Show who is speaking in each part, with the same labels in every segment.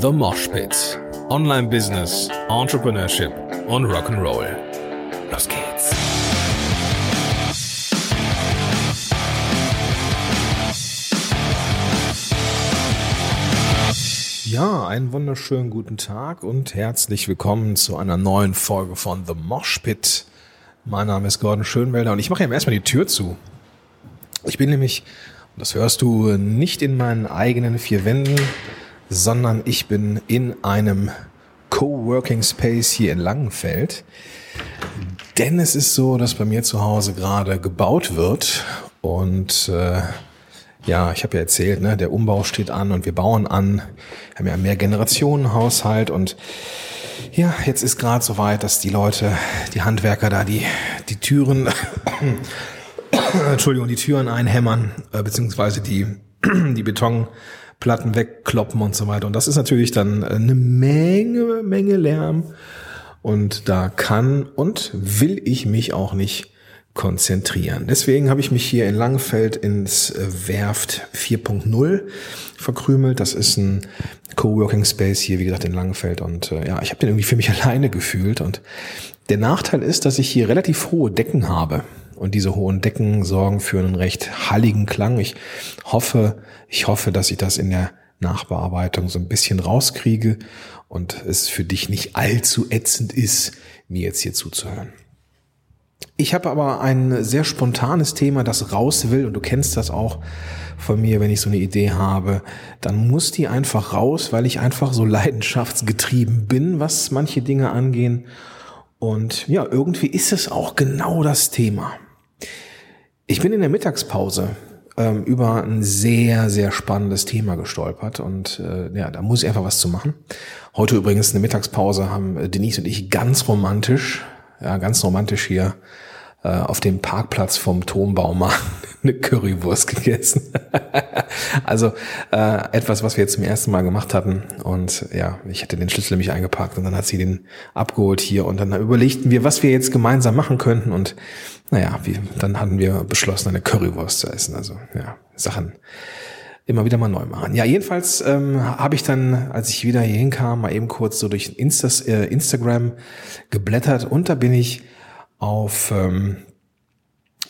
Speaker 1: The Mosh Pit. Online Business, Entrepreneurship und Rock'n'Roll. Los geht's. Ja, einen wunderschönen guten Tag und herzlich willkommen zu einer neuen Folge von The Mosh Pit. Mein Name ist Gordon Schönwelder und ich mache ihm erstmal die Tür zu. Ich bin nämlich, das hörst du, nicht in meinen eigenen vier Wänden, sondern ich bin in einem Coworking Space hier in Langenfeld. Denn es ist so, dass bei mir zu Hause gerade gebaut wird. Und äh, ja, ich habe ja erzählt, ne, der Umbau steht an und wir bauen an, haben ja mehr Generationenhaushalt. Und ja, jetzt ist gerade soweit, dass die Leute, die Handwerker da die die Türen, Entschuldigung, die Türen einhämmern äh, beziehungsweise die die Beton Platten wegkloppen und so weiter. Und das ist natürlich dann eine Menge, Menge Lärm. Und da kann und will ich mich auch nicht konzentrieren. Deswegen habe ich mich hier in Langfeld ins Werft 4.0 verkrümelt. Das ist ein Coworking Space hier, wie gesagt, in Langfeld. Und äh, ja, ich habe den irgendwie für mich alleine gefühlt. Und der Nachteil ist, dass ich hier relativ hohe Decken habe. Und diese hohen Decken sorgen für einen recht halligen Klang. Ich hoffe, ich hoffe, dass ich das in der Nachbearbeitung so ein bisschen rauskriege und es für dich nicht allzu ätzend ist, mir jetzt hier zuzuhören. Ich habe aber ein sehr spontanes Thema, das raus will, und du kennst das auch von mir, wenn ich so eine Idee habe, dann muss die einfach raus, weil ich einfach so leidenschaftsgetrieben bin, was manche Dinge angehen. Und ja, irgendwie ist es auch genau das Thema. Ich bin in der Mittagspause ähm, über ein sehr, sehr spannendes Thema gestolpert und äh, ja, da muss ich einfach was zu machen. Heute übrigens eine Mittagspause haben äh, Denise und ich ganz romantisch, ja, ganz romantisch hier auf dem Parkplatz vom Turmbaumarkt eine Currywurst gegessen. also äh, etwas, was wir jetzt zum ersten Mal gemacht hatten. Und ja, ich hatte den Schlüssel nämlich eingepackt und dann hat sie den abgeholt hier und dann überlegten wir, was wir jetzt gemeinsam machen könnten. Und naja, wir, dann hatten wir beschlossen, eine Currywurst zu essen. Also ja, Sachen immer wieder mal neu machen. Ja, jedenfalls ähm, habe ich dann, als ich wieder hier hinkam, mal eben kurz so durch Instas, äh, Instagram geblättert und da bin ich auf ähm,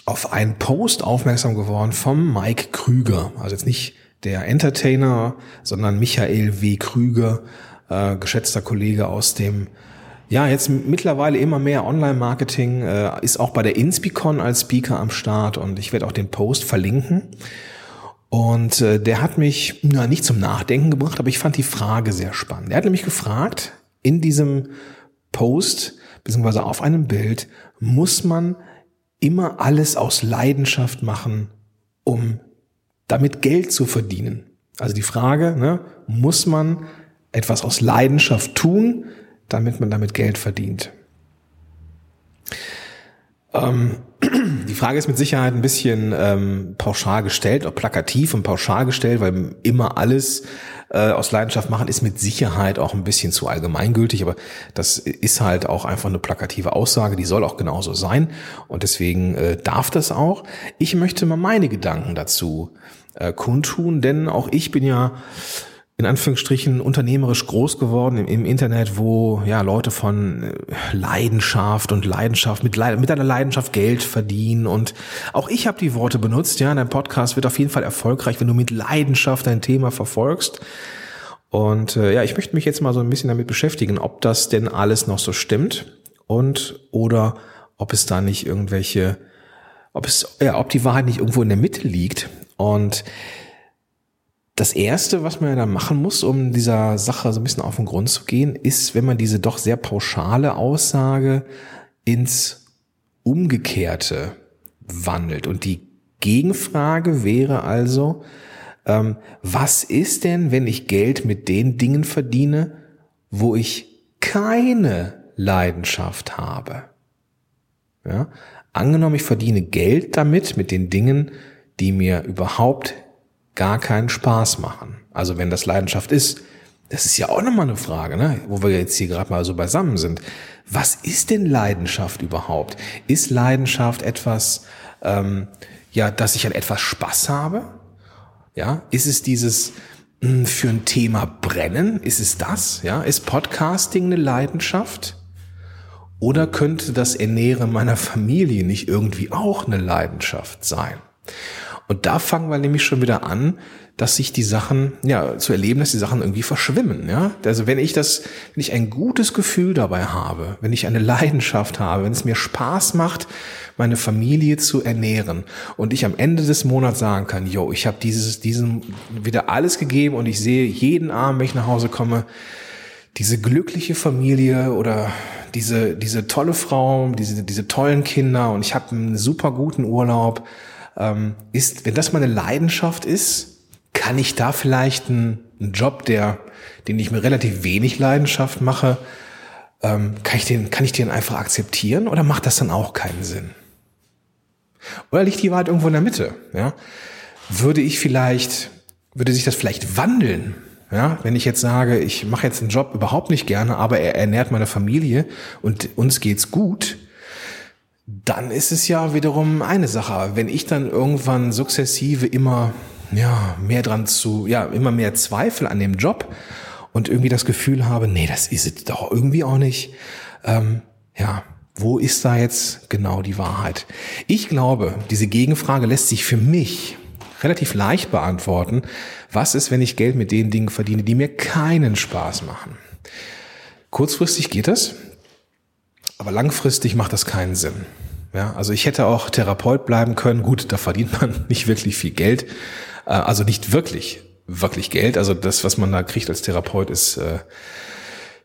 Speaker 1: auf einen Post aufmerksam geworden vom Mike Krüger. Also jetzt nicht der Entertainer, sondern Michael W. Krüger, äh, geschätzter Kollege aus dem ja, jetzt mittlerweile immer mehr Online-Marketing, äh, ist auch bei der Inspicon als Speaker am Start und ich werde auch den Post verlinken. Und äh, der hat mich na, nicht zum Nachdenken gebracht, aber ich fand die Frage sehr spannend. Er hat nämlich gefragt, in diesem Post, beziehungsweise auf einem Bild, muss man immer alles aus Leidenschaft machen, um damit Geld zu verdienen. Also die Frage, ne, muss man etwas aus Leidenschaft tun, damit man damit Geld verdient? Ähm, die Frage ist mit Sicherheit ein bisschen ähm, pauschal gestellt, oder plakativ und pauschal gestellt, weil immer alles äh, aus Leidenschaft machen ist mit Sicherheit auch ein bisschen zu allgemeingültig, aber das ist halt auch einfach eine plakative Aussage, die soll auch genauso sein und deswegen äh, darf das auch. Ich möchte mal meine Gedanken dazu äh, kundtun, denn auch ich bin ja in Anführungsstrichen unternehmerisch groß geworden im, im, Internet, wo ja Leute von äh, Leidenschaft und Leidenschaft mit, mit einer Leidenschaft Geld verdienen und auch ich habe die Worte benutzt. Ja, dein Podcast wird auf jeden Fall erfolgreich, wenn du mit Leidenschaft dein Thema verfolgst. Und äh, ja, ich möchte mich jetzt mal so ein bisschen damit beschäftigen, ob das denn alles noch so stimmt und oder ob es da nicht irgendwelche, ob es ja, ob die Wahrheit nicht irgendwo in der Mitte liegt und das erste, was man ja dann machen muss, um dieser Sache so ein bisschen auf den Grund zu gehen, ist, wenn man diese doch sehr pauschale Aussage ins Umgekehrte wandelt. Und die Gegenfrage wäre also, ähm, was ist denn, wenn ich Geld mit den Dingen verdiene, wo ich keine Leidenschaft habe? Ja? Angenommen, ich verdiene Geld damit, mit den Dingen, die mir überhaupt gar keinen Spaß machen. Also wenn das Leidenschaft ist, das ist ja auch nochmal eine Frage, ne? wo wir jetzt hier gerade mal so beisammen sind. Was ist denn Leidenschaft überhaupt? Ist Leidenschaft etwas, ähm, ja, dass ich an etwas Spaß habe? Ja, ist es dieses, hm, für ein Thema brennen? Ist es das? Ja, ist Podcasting eine Leidenschaft? Oder könnte das Ernähren meiner Familie nicht irgendwie auch eine Leidenschaft sein? Und da fangen wir nämlich schon wieder an, dass sich die Sachen, ja, zu erleben, dass die Sachen irgendwie verschwimmen, ja. Also wenn ich das, wenn ich ein gutes Gefühl dabei habe, wenn ich eine Leidenschaft habe, wenn es mir Spaß macht, meine Familie zu ernähren und ich am Ende des Monats sagen kann, yo, ich habe dieses, diesen wieder alles gegeben und ich sehe jeden Abend, wenn ich nach Hause komme, diese glückliche Familie oder diese, diese tolle Frau, diese, diese tollen Kinder und ich habe einen super guten Urlaub, ähm, ist, wenn das meine Leidenschaft ist, kann ich da vielleicht einen, einen Job, der, den ich mir relativ wenig Leidenschaft mache, ähm, kann ich den, kann ich den einfach akzeptieren oder macht das dann auch keinen Sinn? Oder liegt die Wahrheit irgendwo in der Mitte? Ja? Würde ich vielleicht, würde sich das vielleicht wandeln? Ja, wenn ich jetzt sage, ich mache jetzt einen Job überhaupt nicht gerne, aber er ernährt meine Familie und uns geht's gut, dann ist es ja wiederum eine Sache. Wenn ich dann irgendwann sukzessive immer, ja, mehr dran zu, ja, immer mehr Zweifel an dem Job und irgendwie das Gefühl habe, nee, das ist es doch irgendwie auch nicht, ähm, ja, wo ist da jetzt genau die Wahrheit? Ich glaube, diese Gegenfrage lässt sich für mich relativ leicht beantworten. Was ist, wenn ich Geld mit den Dingen verdiene, die mir keinen Spaß machen? Kurzfristig geht das, aber langfristig macht das keinen Sinn. Ja, also ich hätte auch Therapeut bleiben können. Gut, da verdient man nicht wirklich viel Geld. Äh, also nicht wirklich, wirklich Geld. Also das, was man da kriegt als Therapeut, ist äh,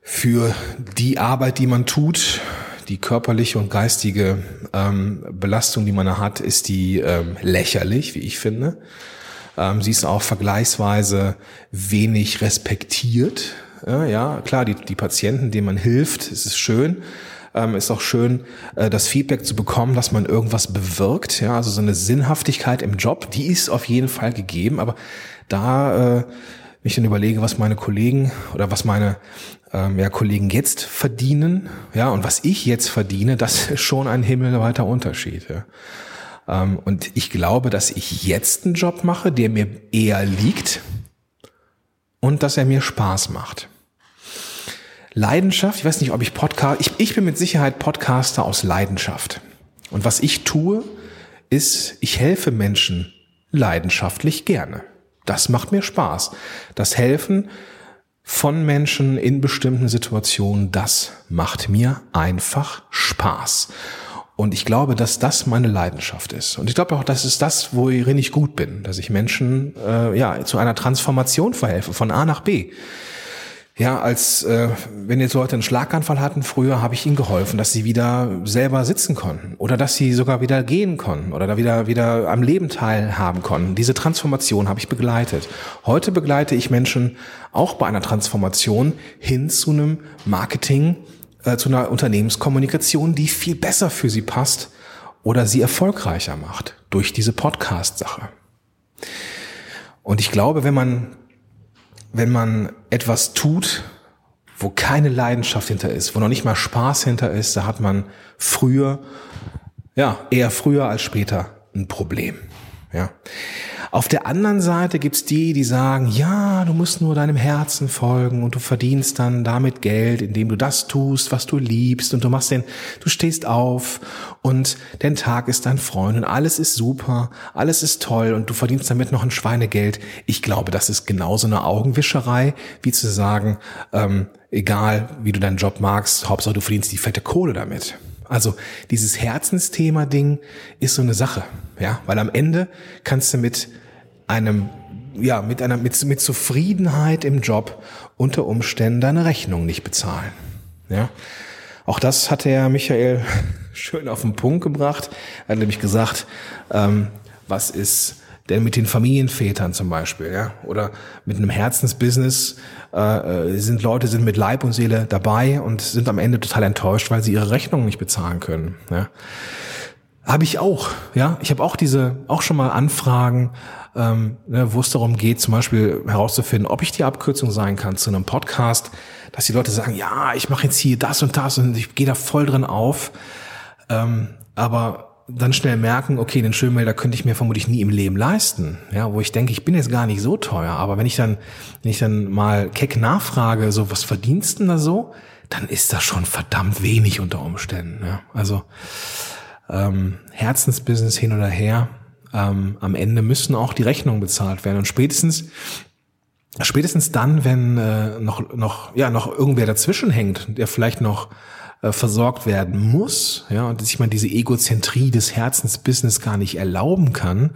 Speaker 1: für die Arbeit, die man tut, die körperliche und geistige ähm, Belastung, die man da hat, ist die ähm, lächerlich, wie ich finde. Ähm, sie ist auch vergleichsweise wenig respektiert. Ja, klar, die, die Patienten, denen man hilft, es ist schön. Ähm, ist auch schön, äh, das Feedback zu bekommen, dass man irgendwas bewirkt. Ja, also so eine Sinnhaftigkeit im Job, die ist auf jeden Fall gegeben. Aber da, äh, ich dann überlege, was meine Kollegen oder was meine ähm, ja, Kollegen jetzt verdienen, ja, und was ich jetzt verdiene, das ist schon ein himmelweiter Unterschied. Ja. Ähm, und ich glaube, dass ich jetzt einen Job mache, der mir eher liegt und dass er mir Spaß macht. Leidenschaft, ich weiß nicht, ob ich Podcast, ich, ich bin mit Sicherheit Podcaster aus Leidenschaft. Und was ich tue, ist, ich helfe Menschen leidenschaftlich gerne. Das macht mir Spaß. Das Helfen von Menschen in bestimmten Situationen, das macht mir einfach Spaß. Und ich glaube, dass das meine Leidenschaft ist. Und ich glaube auch, das ist das, worin ich gut bin, dass ich Menschen äh, ja zu einer Transformation verhelfe von A nach B. Ja, als äh, wenn jetzt Leute einen Schlaganfall hatten, früher habe ich ihnen geholfen, dass sie wieder selber sitzen konnten oder dass sie sogar wieder gehen konnten oder da wieder wieder am Leben teilhaben konnten. Diese Transformation habe ich begleitet. Heute begleite ich Menschen auch bei einer Transformation hin zu einem Marketing, äh, zu einer Unternehmenskommunikation, die viel besser für sie passt oder sie erfolgreicher macht durch diese Podcast-Sache. Und ich glaube, wenn man wenn man etwas tut, wo keine Leidenschaft hinter ist, wo noch nicht mal Spaß hinter ist, da hat man früher, ja, eher früher als später ein Problem. Ja. Auf der anderen Seite gibt's die, die sagen, ja, du musst nur deinem Herzen folgen und du verdienst dann damit Geld, indem du das tust, was du liebst und du machst den, du stehst auf und dein Tag ist dein Freund und alles ist super, alles ist toll und du verdienst damit noch ein Schweinegeld. Ich glaube, das ist genauso eine Augenwischerei, wie zu sagen, ähm, egal wie du deinen Job magst, Hauptsache du verdienst die fette Kohle damit. Also dieses Herzensthema-Ding ist so eine Sache, ja, weil am Ende kannst du mit einem, ja, mit einer, mit, mit Zufriedenheit im Job unter Umständen deine Rechnung nicht bezahlen. Ja. Auch das hat der Michael schön auf den Punkt gebracht. Er hat nämlich gesagt, ähm, was ist denn mit den Familienvätern zum Beispiel, ja, oder mit einem Herzensbusiness äh, äh sind Leute sind mit Leib und Seele dabei und sind am Ende total enttäuscht, weil sie ihre Rechnungen nicht bezahlen können. Ja. Habe ich auch, ja. Ich habe auch diese, auch schon mal Anfragen, ähm, ne, wo es darum geht, zum Beispiel herauszufinden, ob ich die Abkürzung sein kann zu einem Podcast, dass die Leute sagen, ja, ich mache jetzt hier das und das und ich gehe da voll drin auf. Ähm, aber dann schnell merken, okay, den Schönmelder könnte ich mir vermutlich nie im Leben leisten. Ja, wo ich denke, ich bin jetzt gar nicht so teuer. Aber wenn ich dann, wenn ich dann mal keck nachfrage, so, was verdienst du da so? Dann ist das schon verdammt wenig unter Umständen. Ja, also, ähm, Herzensbusiness hin oder her. Ähm, am Ende müssen auch die Rechnungen bezahlt werden. Und spätestens, spätestens dann, wenn äh, noch, noch, ja, noch irgendwer dazwischen hängt, der vielleicht noch äh, versorgt werden muss, ja, und sich man diese Egozentrie des Herzensbusiness gar nicht erlauben kann,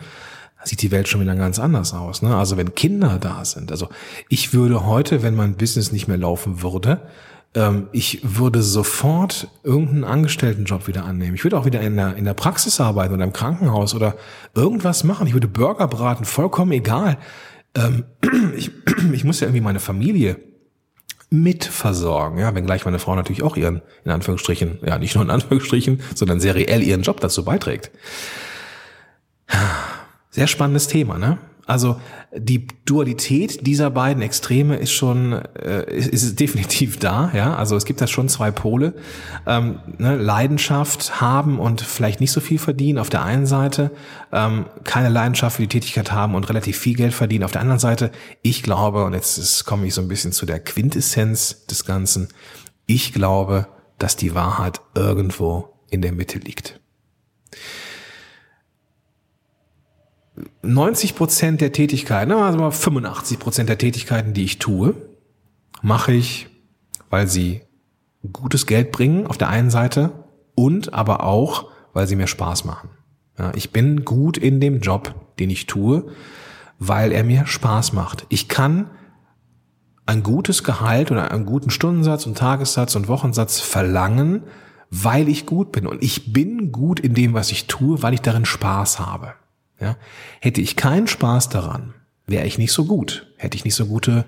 Speaker 1: sieht die Welt schon wieder ganz anders aus. Ne? Also wenn Kinder da sind, also ich würde heute, wenn mein Business nicht mehr laufen würde, ähm, ich würde sofort irgendeinen Angestelltenjob wieder annehmen. Ich würde auch wieder in der, in der Praxis arbeiten oder im Krankenhaus oder irgendwas machen. Ich würde Burger braten, vollkommen egal. Ähm, ich, ich muss ja irgendwie meine Familie mitversorgen, ja, wenngleich meine Frau natürlich auch ihren, in Anführungsstrichen, ja, nicht nur in Anführungsstrichen, sondern seriell ihren Job dazu beiträgt. Sehr spannendes Thema, ne? Also die Dualität dieser beiden Extreme ist schon äh, ist, ist definitiv da, ja. Also es gibt da schon zwei Pole: ähm, ne, Leidenschaft haben und vielleicht nicht so viel verdienen auf der einen Seite, ähm, keine Leidenschaft für die Tätigkeit haben und relativ viel Geld verdienen auf der anderen Seite. Ich glaube, und jetzt ist, komme ich so ein bisschen zu der Quintessenz des Ganzen. Ich glaube, dass die Wahrheit irgendwo in der Mitte liegt. 90 Prozent der Tätigkeiten, also mal 85 Prozent der Tätigkeiten, die ich tue, mache ich, weil sie gutes Geld bringen auf der einen Seite und aber auch, weil sie mir Spaß machen. Ja, ich bin gut in dem Job, den ich tue, weil er mir Spaß macht. Ich kann ein gutes Gehalt oder einen guten Stundensatz und Tagessatz und Wochensatz verlangen, weil ich gut bin. Und ich bin gut in dem, was ich tue, weil ich darin Spaß habe. Ja? Hätte ich keinen Spaß daran, wäre ich nicht so gut. Hätte ich nicht so gute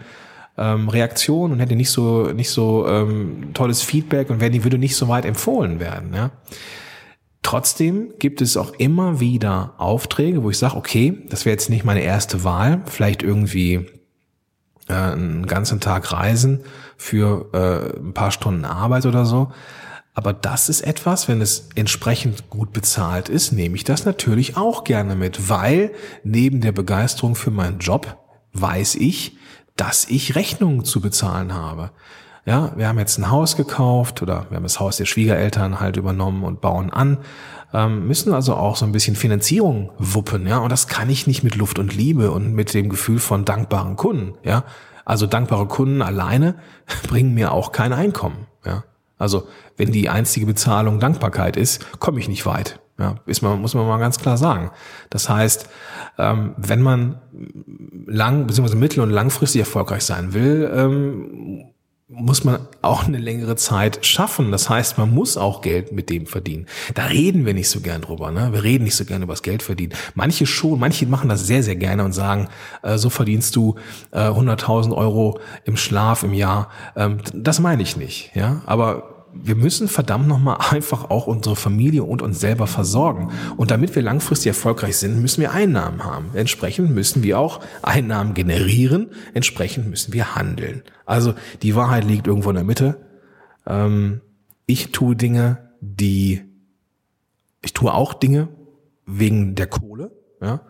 Speaker 1: ähm, Reaktionen und hätte nicht so nicht so ähm, tolles Feedback und werde, würde nicht so weit empfohlen werden. Ja? Trotzdem gibt es auch immer wieder Aufträge, wo ich sage, okay, das wäre jetzt nicht meine erste Wahl, vielleicht irgendwie äh, einen ganzen Tag reisen für äh, ein paar Stunden Arbeit oder so. Aber das ist etwas, wenn es entsprechend gut bezahlt ist, nehme ich das natürlich auch gerne mit, weil neben der Begeisterung für meinen Job weiß ich, dass ich Rechnungen zu bezahlen habe. Ja, wir haben jetzt ein Haus gekauft oder wir haben das Haus der Schwiegereltern halt übernommen und bauen an, ähm, müssen also auch so ein bisschen Finanzierung wuppen, ja, und das kann ich nicht mit Luft und Liebe und mit dem Gefühl von dankbaren Kunden, ja. Also dankbare Kunden alleine bringen mir auch kein Einkommen, ja. Also wenn die einzige Bezahlung Dankbarkeit ist, komme ich nicht weit. Ja, ist man, muss man mal ganz klar sagen. Das heißt, ähm, wenn man lang bzw. mittel- und langfristig erfolgreich sein will, ähm, muss man auch eine längere Zeit schaffen. Das heißt, man muss auch Geld mit dem verdienen. Da reden wir nicht so gern drüber. Ne? Wir reden nicht so gern über das Geld verdienen. Manche schon, manche machen das sehr, sehr gerne und sagen, äh, so verdienst du äh, 100.000 Euro im Schlaf im Jahr. Ähm, das meine ich nicht. Ja, aber wir müssen verdammt nochmal einfach auch unsere Familie und uns selber versorgen. Und damit wir langfristig erfolgreich sind, müssen wir Einnahmen haben. Entsprechend müssen wir auch Einnahmen generieren. Entsprechend müssen wir handeln. Also die Wahrheit liegt irgendwo in der Mitte. Ähm, ich tue Dinge, die, ich tue auch Dinge wegen der Kohle. Ja.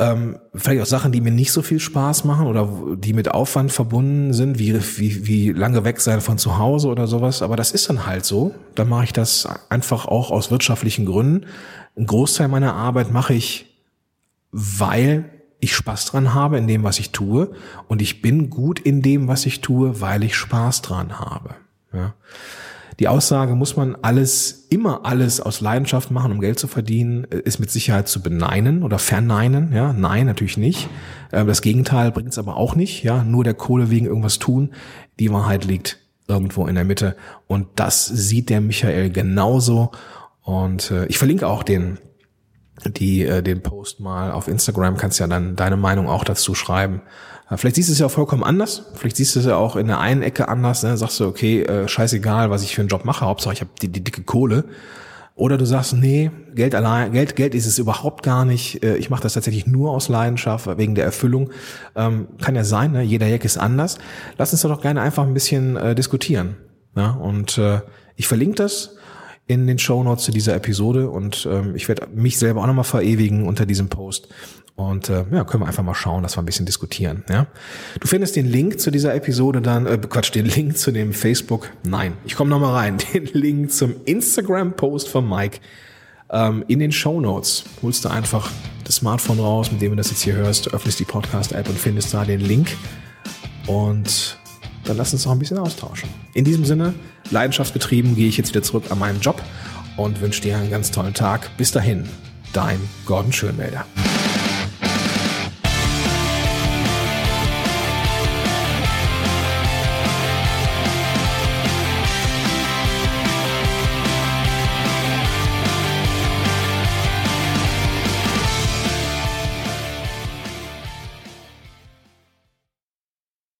Speaker 1: Ähm, vielleicht auch Sachen, die mir nicht so viel Spaß machen oder die mit Aufwand verbunden sind, wie, wie, wie lange weg sein von zu Hause oder sowas. Aber das ist dann halt so. Dann mache ich das einfach auch aus wirtschaftlichen Gründen. Ein Großteil meiner Arbeit mache ich, weil ich Spaß dran habe in dem, was ich tue. Und ich bin gut in dem, was ich tue, weil ich Spaß dran habe. Ja. Die Aussage, muss man alles, immer alles aus Leidenschaft machen, um Geld zu verdienen, ist mit Sicherheit zu beneinen oder verneinen. Ja, nein, natürlich nicht. Ähm, das Gegenteil bringt es aber auch nicht. Ja, nur der Kohle wegen irgendwas tun. Die Wahrheit liegt irgendwo in der Mitte. Und das sieht der Michael genauso. Und äh, ich verlinke auch den die äh, den Post mal auf Instagram kannst ja dann deine Meinung auch dazu schreiben. Vielleicht siehst du es ja auch vollkommen anders. Vielleicht siehst du es ja auch in der einen Ecke anders. Ne? Sagst du, okay, äh, scheißegal, was ich für einen Job mache, Hauptsache ich habe die, die dicke Kohle. Oder du sagst, nee, Geld allein, Geld, Geld ist es überhaupt gar nicht. Äh, ich mache das tatsächlich nur aus Leidenschaft, wegen der Erfüllung. Ähm, kann ja sein, ne? jeder Jack ist anders. Lass uns doch gerne einfach ein bisschen äh, diskutieren. Ja? Und äh, ich verlinke das in den Show Notes zu dieser Episode und ähm, ich werde mich selber auch nochmal verewigen unter diesem Post. Und äh, ja, können wir einfach mal schauen, dass wir ein bisschen diskutieren. Ja? Du findest den Link zu dieser Episode dann, äh, Quatsch, den Link zu dem Facebook, nein, ich komme nochmal rein, den Link zum Instagram-Post von Mike ähm, in den Show Notes. Holst du einfach das Smartphone raus, mit dem du das jetzt hier hörst, öffnest die Podcast-App und findest da den Link. Und dann lass uns noch ein bisschen austauschen. In diesem Sinne, leidenschaftsgetrieben, gehe ich jetzt wieder zurück an meinen Job und wünsche dir einen ganz tollen Tag. Bis dahin, dein Gordon Schönmelder.